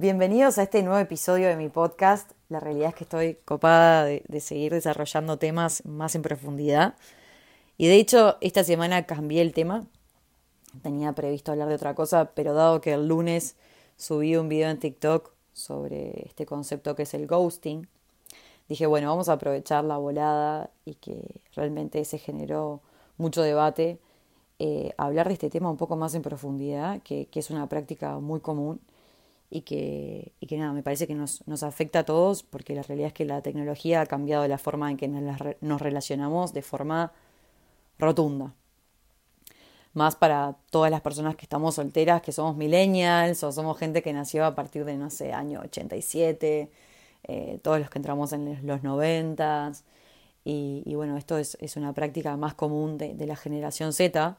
Bienvenidos a este nuevo episodio de mi podcast. La realidad es que estoy copada de, seguir desarrollando temas más en profundidad. Y de hecho, esta semana cambié el tema. Tenía previsto hablar de otra cosa, pero dado que el lunes subí un video en TikTok sobre este concepto que es el ghosting, dije, bueno, vamos a aprovechar la volada y que realmente se generó mucho debate, eh, hablar de este tema un poco más en profundidad, que es una práctica muy común y que, y que nada, me parece que nos, nos, afecta a todos porque la realidad es que la tecnología ha cambiado la forma en que nos, nos relacionamos de forma rotunda. Más para todas las personas que estamos solteras, que somos millennials o somos gente que nació a partir de, no sé, año 87, eh, todos los que entramos en los 90. Y, y bueno, esto es, es, una práctica más común de, de la generación Z,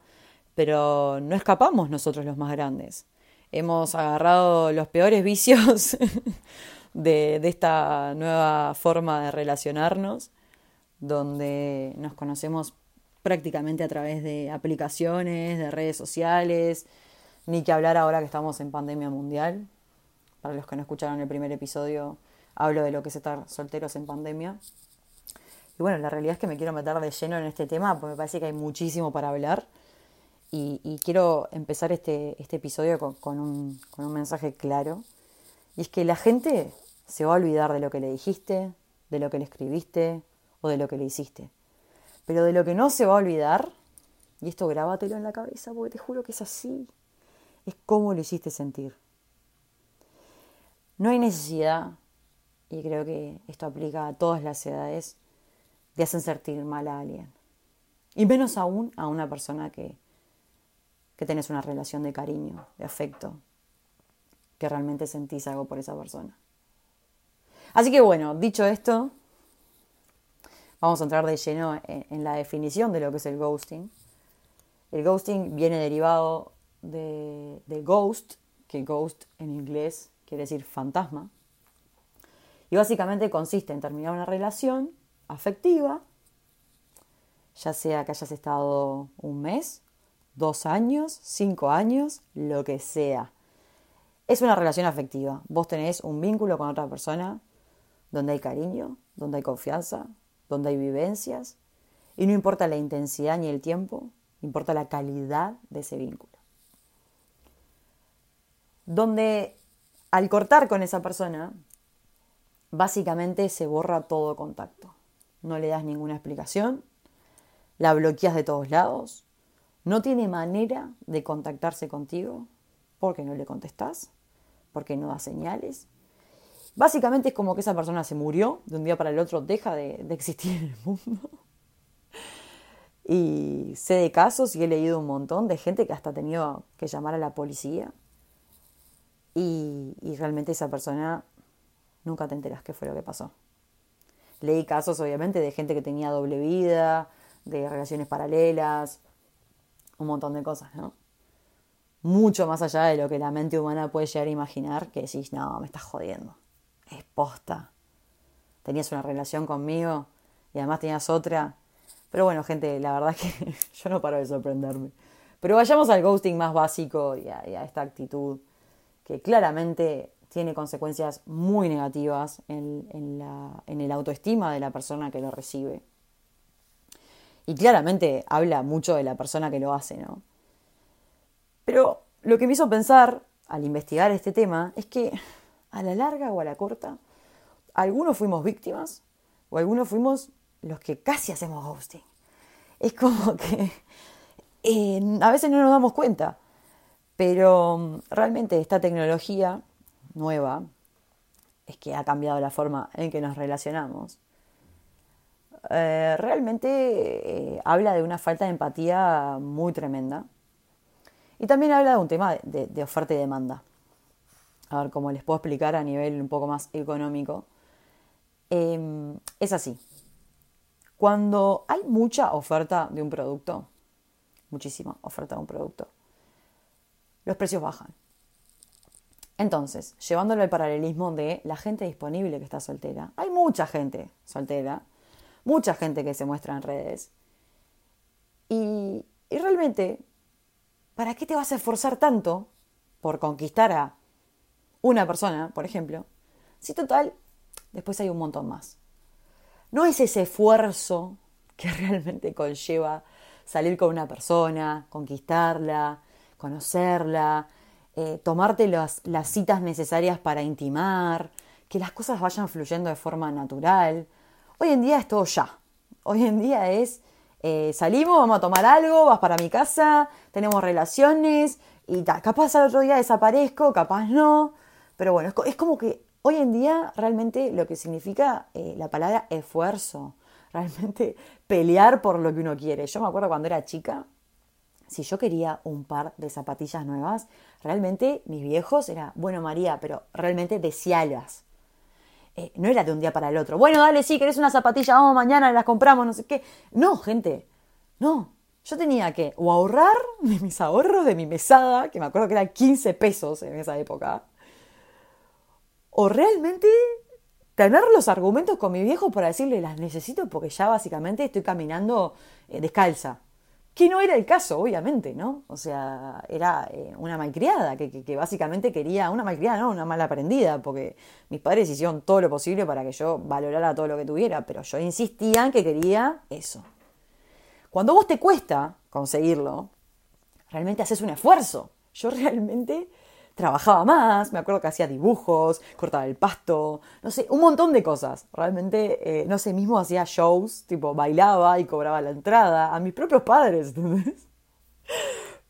pero no escapamos nosotros los más grandes hemos agarrado los peores vicios de, de, esta nueva forma de relacionarnos, donde nos conocemos prácticamente a través de aplicaciones, de redes sociales, ni que hablar ahora que estamos en pandemia mundial. Para los que no escucharon el primer episodio, hablo de lo que es estar solteros en pandemia. Y bueno, la realidad es que me quiero meter de lleno en este tema porque me parece que hay muchísimo para hablar. Y, quiero empezar este, este episodio con, con, un, con, un, mensaje claro. Y es que la gente se va a olvidar de lo que le dijiste, de lo que le escribiste o de lo que le hiciste. Pero de lo que no se va a olvidar, y esto grábatelo en la cabeza porque te juro que es así, es cómo lo hiciste sentir. No hay necesidad, y creo que esto aplica a todas las edades, de hacer sentir mal a alguien. Y menos aún a una persona que, que tenés una relación de cariño, de afecto, que realmente sentís algo por esa persona. Así que bueno, dicho esto, vamos a entrar de lleno en, la definición de lo que es el ghosting. El ghosting viene derivado de, de ghost, que ghost en inglés quiere decir fantasma. Y básicamente consiste en terminar una relación afectiva, ya sea que hayas estado un mes, dos años, cinco años, lo que sea. Es una relación afectiva. Vos tenés un vínculo con otra persona donde hay cariño, donde hay confianza, donde hay vivencias. Y no importa la intensidad ni el tiempo, importa la calidad de ese vínculo. Donde al cortar con esa persona, básicamente se borra todo contacto. No le das ninguna explicación, la bloqueas de todos lados, no tiene manera de contactarse contigo porque no le contestás, porque no da señales. Básicamente es como que esa persona se murió, de un día para el otro deja de, existir en el mundo. Y sé de casos y he leído un montón de gente que hasta ha tenido que llamar a la policía. Y, y, realmente esa persona nunca te enteras qué fue lo que pasó. Leí casos, obviamente, de gente que tenía doble vida, de relaciones paralelas, un montón de cosas, ¿no? Mucho más allá de lo que la mente humana puede llegar a imaginar, que decís, no, me estás jodiendo. Es posta. Tenías una relación conmigo y además tenías otra. Pero bueno, gente, la verdad que yo no paro de sorprenderme. Pero vayamos al ghosting más básico y a, esta actitud que claramente tiene consecuencias muy negativas en, en, la, en el autoestima de la persona que lo recibe. Y claramente habla mucho de la persona que lo hace, ¿no? Pero lo que me hizo pensar al investigar este tema es que a la larga o a la corta, algunos fuimos víctimas o algunos fuimos los que casi hacemos ghosting. Es como que eh, a veces no nos damos cuenta, pero mm, realmente esta tecnología nueva es que ha cambiado la forma en que nos relacionamos eh, realmente eh, habla de una falta de empatía muy tremenda. Y también habla de un tema de, oferta y demanda. A ver cómo les puedo explicar a nivel un poco más económico. Eh, es así. Cuando hay mucha oferta de un producto, muchísima oferta de un producto, los precios bajan. Entonces, llevándolo al paralelismo de la gente disponible que está soltera, hay mucha gente soltera mucha gente que se muestra en redes. Y, realmente, ¿para qué te vas a esforzar tanto por conquistar a una persona, por ejemplo, si total, después hay un montón más. No es ese esfuerzo que realmente conlleva salir con una persona, conquistarla, conocerla, eh, tomarte las, las citas necesarias para intimar, que las cosas vayan fluyendo de forma natural. Hoy en día es todo ya. Hoy en día es eh, salimos, vamos a tomar algo, vas para mi casa, tenemos relaciones y. Capaz al otro día desaparezco, capaz no. Pero bueno, es, como que hoy en día realmente lo que significa eh, la palabra esfuerzo, realmente pelear por lo que uno quiere. Yo me acuerdo cuando era chica, si yo quería un par de zapatillas nuevas, realmente mis viejos era, bueno María, pero realmente desealas. Eh, no era de un día para el otro. Bueno, dale, sí, querés una zapatilla, vamos mañana, las compramos, no sé qué. No, gente, no. Yo tenía que o ahorrar de mis ahorros, de mi mesada, que me acuerdo que eran 15 pesos en esa época, o realmente tener los argumentos con mi viejo para decirle las necesito porque ya básicamente estoy caminando eh, descalza que no era el caso, obviamente, ¿no? O sea, era eh, una malcriada, que, que, básicamente quería, una malcriada, no, una mala aprendida, porque mis padres hicieron todo lo posible para que yo valorara todo lo que tuviera, pero yo insistía en que quería eso. Cuando vos te cuesta conseguirlo, realmente haces un esfuerzo. Yo realmente trabajaba más, me acuerdo que hacía dibujos, cortaba el pasto, no sé, un montón de cosas. Realmente, eh, no sé, mismo hacía shows, tipo bailaba y cobraba la entrada a mis propios padres.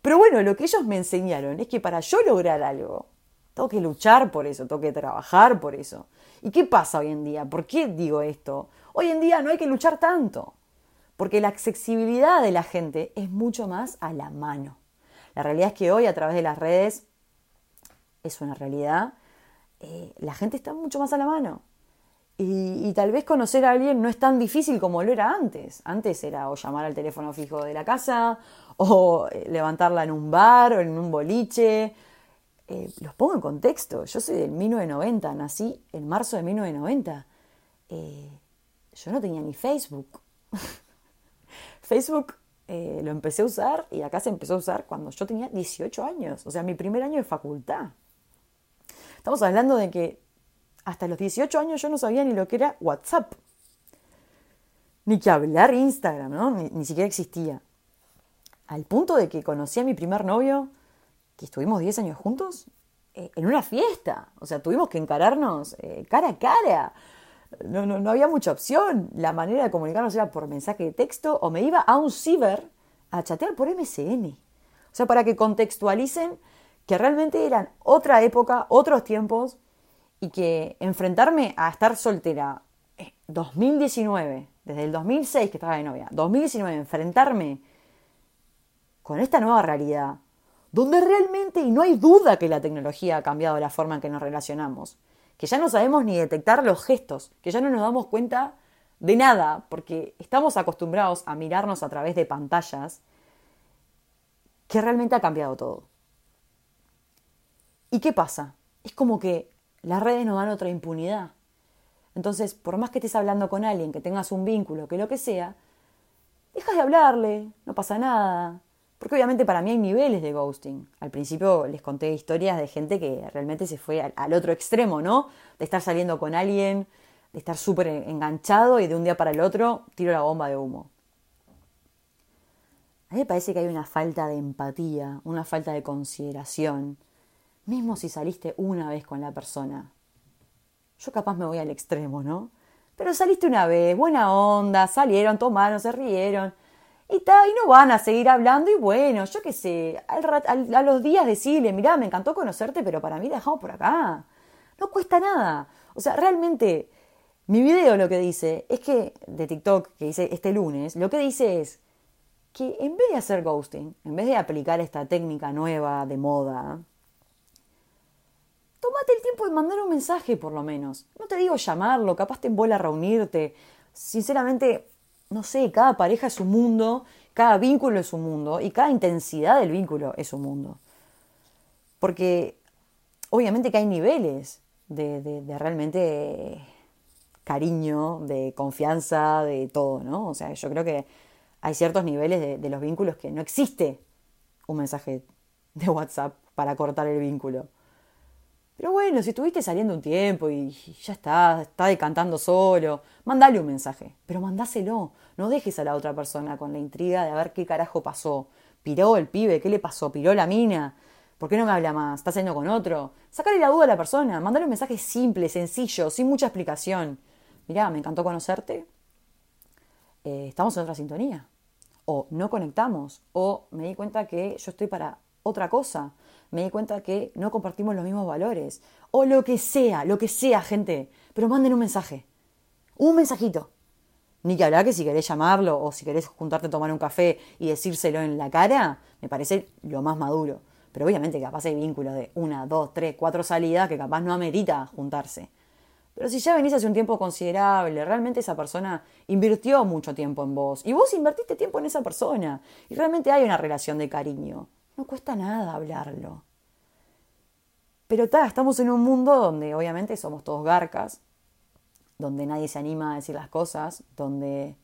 Pero bueno, lo que ellos me enseñaron es que para yo lograr algo, tengo que luchar por eso, tengo que trabajar por eso. ¿Y qué pasa hoy en día? ¿Por qué digo esto? Hoy en día no hay que luchar tanto, porque la accesibilidad de la gente es mucho más a la mano. La realidad es que hoy a través de las redes es una realidad, eh, la gente está mucho más a la mano. Y, tal vez conocer a alguien no es tan difícil como lo era antes. Antes era o llamar al teléfono fijo de la casa, o eh, levantarla en un bar o en un boliche. Eh, los pongo en contexto. Yo soy del 1990, nací en marzo de 1990. yo no tenía ni Facebook. Facebook lo empecé a usar y acá se empezó a usar cuando yo tenía 18 años, o sea, mi primer año de facultad. Estamos hablando de que hasta los 18 años yo no sabía ni lo que era WhatsApp. Ni que hablar Instagram, ¿no? Ni, siquiera existía. Al punto de que conocí a mi primer novio, que estuvimos 10 años juntos, eh, en una fiesta. O sea, tuvimos que encararnos eh, cara a cara. No, no, no había mucha opción. La manera de comunicarnos era por mensaje de texto o me iba a un ciber a chatear por MSN. O sea, para que contextualicen que realmente eran otra época, otros tiempos, y que enfrentarme a estar soltera 2019, eh, desde el 2006 que estaba de novia, 2019, enfrentarme con esta nueva realidad, donde realmente, y no hay duda que la tecnología ha cambiado la forma en que nos relacionamos, que ya no sabemos ni detectar los gestos, que ya no nos damos cuenta de nada, porque estamos acostumbrados a mirarnos a través de pantallas, que realmente ha cambiado todo. ¿Y qué pasa? Es como que las redes nos dan otra impunidad. Entonces, por más que estés hablando con alguien, que tengas un vínculo, que lo que sea, dejas de hablarle, no pasa nada. Porque obviamente para mí hay niveles de ghosting. Al principio les conté historias de gente que realmente se fue al, otro extremo, ¿no? De estar saliendo con alguien, de estar súper enganchado y de un día para el otro tiro la bomba de humo. A mí me parece que hay una falta de empatía, una falta de consideración mismo si saliste una vez con la persona. Yo capaz me voy al extremo, ¿no? Pero saliste una vez, buena onda, salieron, tomaron, se rieron. Y, ta, y no van a seguir hablando y bueno, yo qué sé, al, a los días decirle, mirá, me encantó conocerte, pero para mí dejamos por acá. No cuesta nada. O sea, realmente, mi video lo que dice es que, de TikTok, que hice este lunes, lo que dice es que en vez de hacer ghosting, en vez de aplicar esta técnica nueva de moda, tómate el tiempo de mandar un mensaje por lo menos. No te digo llamarlo, capaz te a reunirte. Sinceramente, no sé, cada pareja es un mundo, cada vínculo es un mundo y cada intensidad del vínculo es un mundo. Porque obviamente que hay niveles de, realmente cariño, de confianza, de todo, ¿no? O sea, yo creo que hay ciertos niveles de, de los vínculos que no existe un mensaje de WhatsApp para cortar el vínculo. Pero bueno, si estuviste saliendo un tiempo y ya está, está decantando solo, mandale un mensaje, pero mandáselo. No dejes a la otra persona con la intriga de a ver qué carajo pasó. ¿Piró el pibe? ¿Qué le pasó? ¿Piró la mina? ¿Por qué no me habla más? ¿Está saliendo con otro? Sacale la duda a la persona, mandale un mensaje simple, sencillo, sin mucha explicación. Mirá, me encantó conocerte. Eh, estamos en otra sintonía. O no conectamos. O me di cuenta que yo estoy para otra cosa. Me di cuenta que no compartimos los mismos valores. O lo que sea, lo que sea, gente. Pero manden un mensaje. Un mensajito. Ni que hablar que si querés llamarlo o si querés juntarte a tomar un café y decírselo en la cara, me parece lo más maduro. Pero obviamente capaz hay vínculos de una, dos, tres, cuatro salidas que capaz no amerita juntarse. Pero si ya venís hace un tiempo considerable, realmente esa persona invirtió mucho tiempo en vos y vos invertiste tiempo en esa persona y realmente hay una relación de cariño, no cuesta nada hablarlo. Pero está, estamos en un mundo donde obviamente somos todos garcas, donde nadie se anima a decir las cosas, donde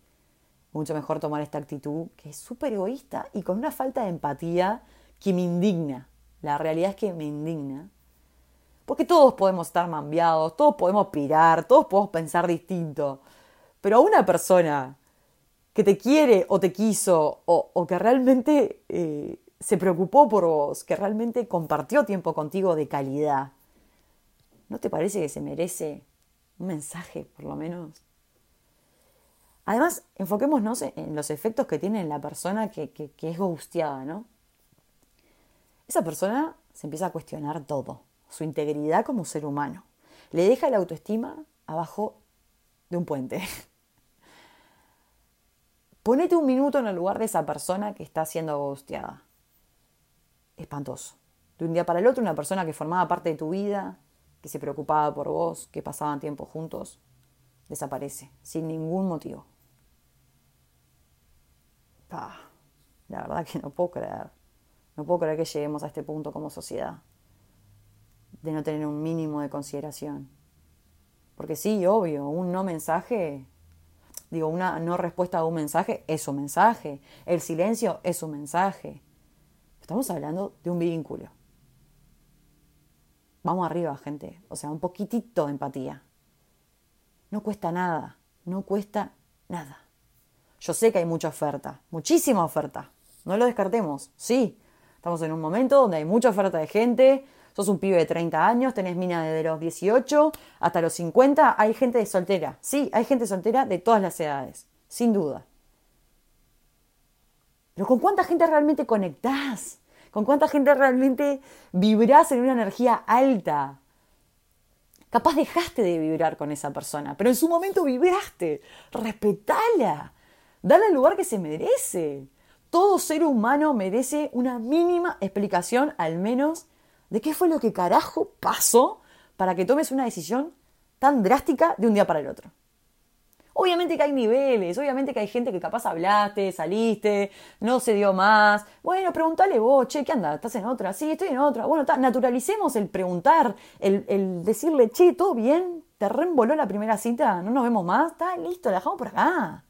mucho mejor tomar esta actitud que es súper egoísta y con una falta de empatía que me indigna. La realidad es que me indigna. Porque todos podemos estar mambiados, todos podemos pirar, todos podemos pensar distinto. Pero a una persona que te quiere o te quiso o, que realmente eh, se preocupó por vos, que realmente compartió tiempo contigo de calidad, ¿no te parece que se merece un mensaje, por lo menos? Además, enfoquémonos en los efectos que tiene en la persona que, que, que es gusteada, ¿no? esa persona se empieza a cuestionar todo, su integridad como ser humano. Le deja la autoestima abajo de un puente. Ponete un minuto en el lugar de esa persona que está siendo angustiada. Espantoso. De un día para el otro, una persona que formaba parte de tu vida, que se preocupaba por vos, que pasaban tiempo juntos, desaparece, sin ningún motivo. la verdad que no puedo creer. No puedo creer que lleguemos a este punto como sociedad, de no tener un mínimo de consideración. Porque sí, obvio, un no mensaje, digo, una no respuesta a un mensaje es un mensaje, el silencio es un mensaje. Estamos hablando de un vínculo. Vamos arriba, gente. O sea, un poquitito de empatía. No cuesta nada, no cuesta nada. Yo sé que hay mucha oferta, muchísima oferta. No lo descartemos, sí, Estamos en un momento donde hay mucha oferta de gente, sos un pibe de 30 años, tenés mina desde los 18 hasta los 50, hay gente soltera. Sí, hay gente soltera de todas las edades, sin duda. Pero ¿con cuánta gente realmente conectás? ¿Con cuánta gente realmente vibrás en una energía alta? Capaz dejaste de vibrar con esa persona, pero en su momento vibraste. Respetala. Dale el lugar que se merece todo ser humano merece una mínima explicación, al menos, de qué fue lo que carajo pasó para que tomes una decisión tan drástica de un día para el otro. Obviamente que hay niveles, obviamente que hay gente que capaz hablaste, saliste, no se dio más. Bueno, pregúntale vos, che, ¿qué anda? ¿Estás en otra? Sí, estoy en otra. Bueno, naturalicemos el preguntar, el, el, decirle, che, ¿todo bien? ¿Te reemboló la primera cita? ¿No nos vemos más? Está listo, la dejamos por acá.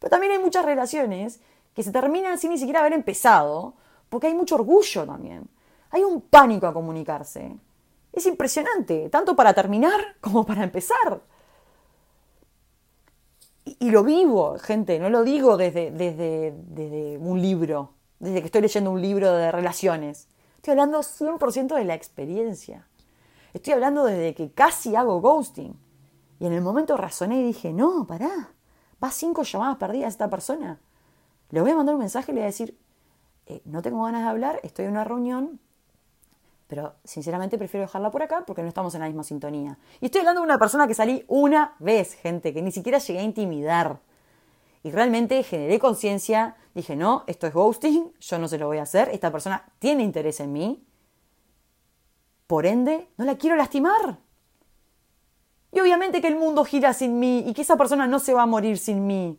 Pero también hay muchas relaciones que se terminan sin ni siquiera haber empezado, porque hay mucho orgullo también. Hay un pánico a comunicarse. Es impresionante, tanto para terminar como para empezar. Y, lo vivo, gente, no lo digo desde, desde, desde un libro, desde que estoy leyendo un libro de relaciones. Estoy hablando 100% de la experiencia. Estoy hablando desde que casi hago ghosting. Y en el momento razoné y dije, no, pará, va cinco llamadas perdidas a esta persona. Le voy a mandar un mensaje y le voy a decir, eh, no tengo ganas de hablar, estoy en una reunión, pero sinceramente prefiero dejarla por acá porque no estamos en la misma sintonía. Y estoy hablando de una persona que salí una vez, gente, que ni siquiera llegué a intimidar. Y realmente generé conciencia, dije, no, esto es ghosting, yo no se lo voy a hacer, esta persona tiene interés en mí, por ende, no la quiero lastimar. Y obviamente que el mundo gira sin mí y que esa persona no se va a morir sin mí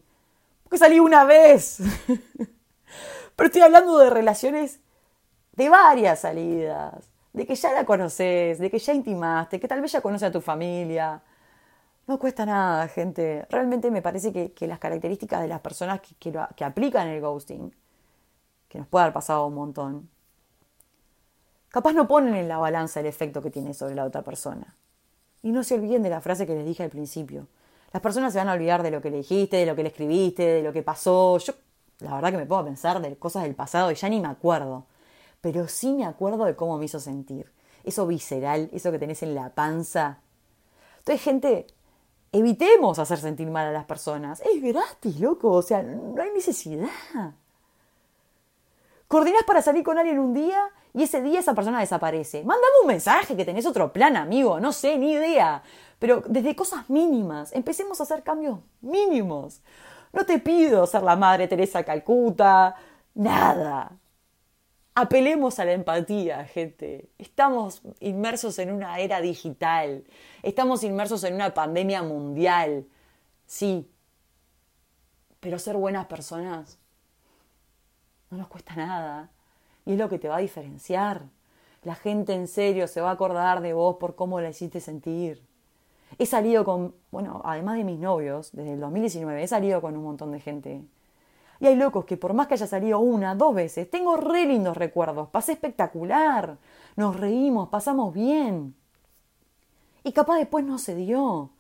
que salí una vez. Pero estoy hablando de relaciones de varias salidas, de que ya la conoces, de que ya intimaste, que tal vez ya conoce a tu familia. No cuesta nada, gente. Realmente me parece que, las características de las personas que, que, aplican el ghosting, que nos puede haber pasado un montón, capaz no ponen en la balanza el efecto que tiene sobre la otra persona. Y no se olviden de la frase que les dije al principio. Las personas se van a olvidar de lo que le dijiste, de lo que le escribiste, de lo que pasó. Yo, la verdad que me puedo pensar de cosas del pasado y ya ni me acuerdo. Pero sí me acuerdo de cómo me hizo sentir. Eso visceral, eso que tenés en la panza. Entonces, gente, evitemos hacer sentir mal a las personas. Es gratis, loco. O sea, no hay necesidad. Coordinás para salir con alguien un día y ese día esa persona desaparece. Mándame un mensaje que tenés otro plan, amigo. No sé, ni idea. Pero desde cosas mínimas, empecemos a hacer cambios mínimos. No te pido ser la madre Teresa Calcuta, nada. Apelemos a la empatía, gente. Estamos inmersos en una era digital. Estamos inmersos en una pandemia mundial. Sí. Pero ser buenas personas no nos cuesta nada. Y es lo que te va a diferenciar. La gente en serio se va a acordar de vos por cómo la hiciste sentir. He salido con, bueno, además de mis novios, desde el 2019, he salido con un montón de gente. Y hay locos que por más que haya salido una, dos veces, tengo re lindos recuerdos, pasé espectacular, nos reímos, pasamos bien. Y capaz después no se dio.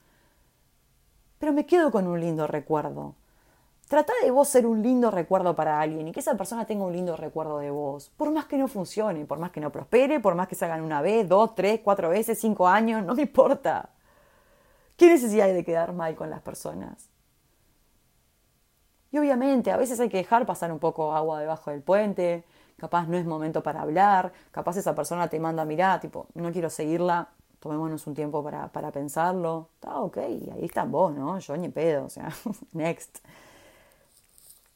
Pero me quedo con un lindo recuerdo. Trata de vos ser un lindo recuerdo para alguien y que esa persona tenga un lindo recuerdo de vos. Por más que no funcione, por más que no prospere, por más que se hagan una vez, dos, tres, cuatro veces, cinco años, no me importa. ¿Qué necesidad hay de quedar mal con las personas? Y obviamente, a veces hay que dejar pasar un poco agua debajo del puente, capaz no es momento para hablar, capaz esa persona te manda, mirá, tipo, no quiero seguirla, tomémonos un tiempo para, para pensarlo. Está ok, ahí está vos, ¿no? Yo ni pedo, o sea, next.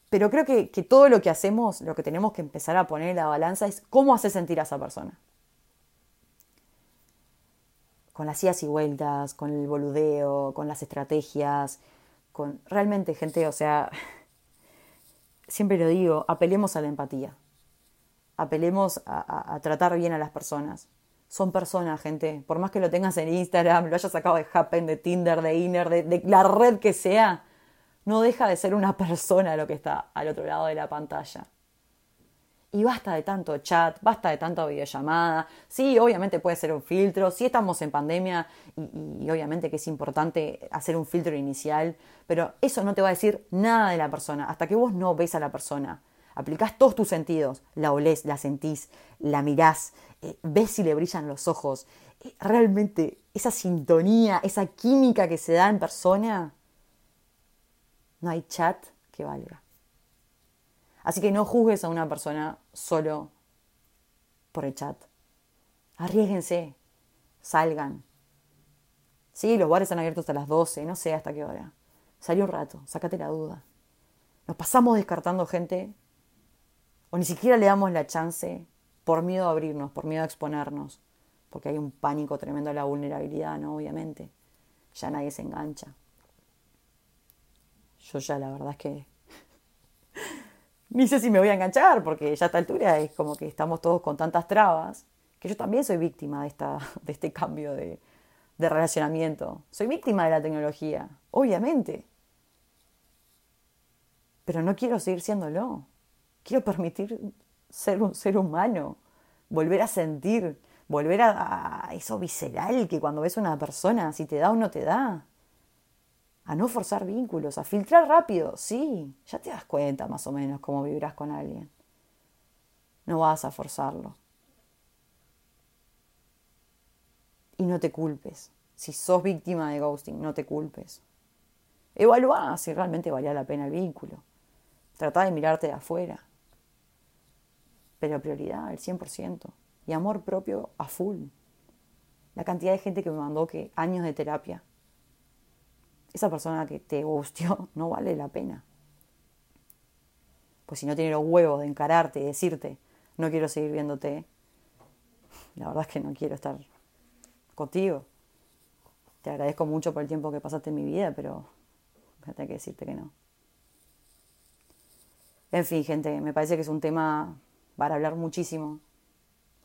Pero creo que, todo lo que hacemos, lo que tenemos que empezar a poner en la balanza es cómo hace sentir a esa persona. Con las idas y vueltas, con el boludeo, con las estrategias, con realmente gente, o sea, siempre lo digo, apelemos a la empatía, apelemos a, tratar bien a las personas. Son personas, gente. Por más que lo tengas en Instagram, lo hayas sacado de Happen, de Tinder, de Inner, de la red que sea, no deja de ser una persona lo que está al otro lado de la pantalla. Y basta de tanto chat, basta de tanta videollamada. Sí, obviamente puede ser un filtro. Sí estamos en pandemia y, obviamente que es importante hacer un filtro inicial, pero eso no te va a decir nada de la persona hasta que vos no ves a la persona. Aplicás todos tus sentidos, la olés, la sentís, la mirás, eh, ves si le brillan los ojos. Eh, realmente esa sintonía, esa química que se da en persona, no hay chat que valga. Así que no juzgues a una persona solo por el chat. Arriesguense, salgan. Sí, los bares están abiertos hasta las 12, no sé hasta qué hora. Salí un rato, sácate la duda. Nos pasamos descartando gente o ni siquiera le damos la chance por miedo a abrirnos, por miedo a exponernos, porque hay un pánico tremendo a la vulnerabilidad, ¿no? Obviamente. Ya nadie se engancha yo ya la verdad es que ni sé si me voy a enganchar, porque ya a esta altura es como que estamos todos con tantas trabas, que yo también soy víctima de, esta, de este cambio de, de relacionamiento. Soy víctima de la tecnología, obviamente. Pero no quiero seguir siéndolo. Quiero permitir ser un ser humano, volver a sentir, volver a, a eso visceral que cuando ves a una persona, si te da o no te da a no forzar vínculos, a filtrar rápido, sí, ya te das cuenta más o menos cómo vivirás con alguien. No vas a forzarlo. Y no te culpes. Si sos víctima de ghosting, no te culpes. Evalúa si realmente valía la pena el vínculo. Trata de mirarte de afuera. Pero prioridad, el 100%. Y amor propio a full. La cantidad de gente que me mandó que años de terapia esa persona que te gustió no vale la pena. Pues si no tiene los huevos de encararte y decirte, no quiero seguir viéndote, la verdad es que no quiero estar contigo. Te agradezco mucho por el tiempo que pasaste en mi vida, pero tengo que decirte que no. En fin, gente, me parece que es un tema para hablar muchísimo.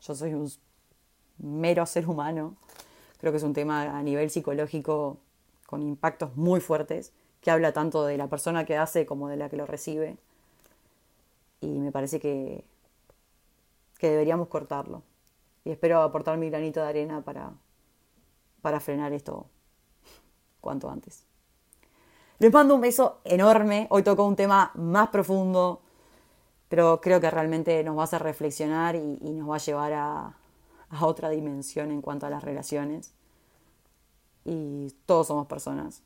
Yo soy un mero ser humano. Creo que es un tema a nivel psicológico con impactos muy fuertes, que habla tanto de la persona que hace como de la que lo recibe. Y me parece que, que deberíamos cortarlo. Y espero aportar mi granito de arena para, para frenar esto cuanto antes. Les mando un beso enorme. Hoy tocó un tema más profundo, pero creo que realmente nos va a hacer reflexionar y, nos va a llevar a, a otra dimensión en cuanto a las relaciones. Y todos somos personas.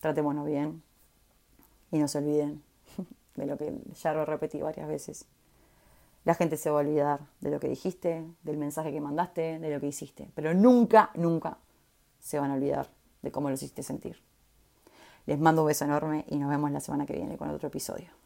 Tratémonos bien y no se olviden de lo que ya lo repetí varias veces. La gente se va a olvidar de lo que dijiste, del mensaje que mandaste, de lo que hiciste, pero nunca, nunca se van a olvidar de cómo lo hiciste sentir. Les mando un beso enorme y nos vemos la semana que viene con otro episodio.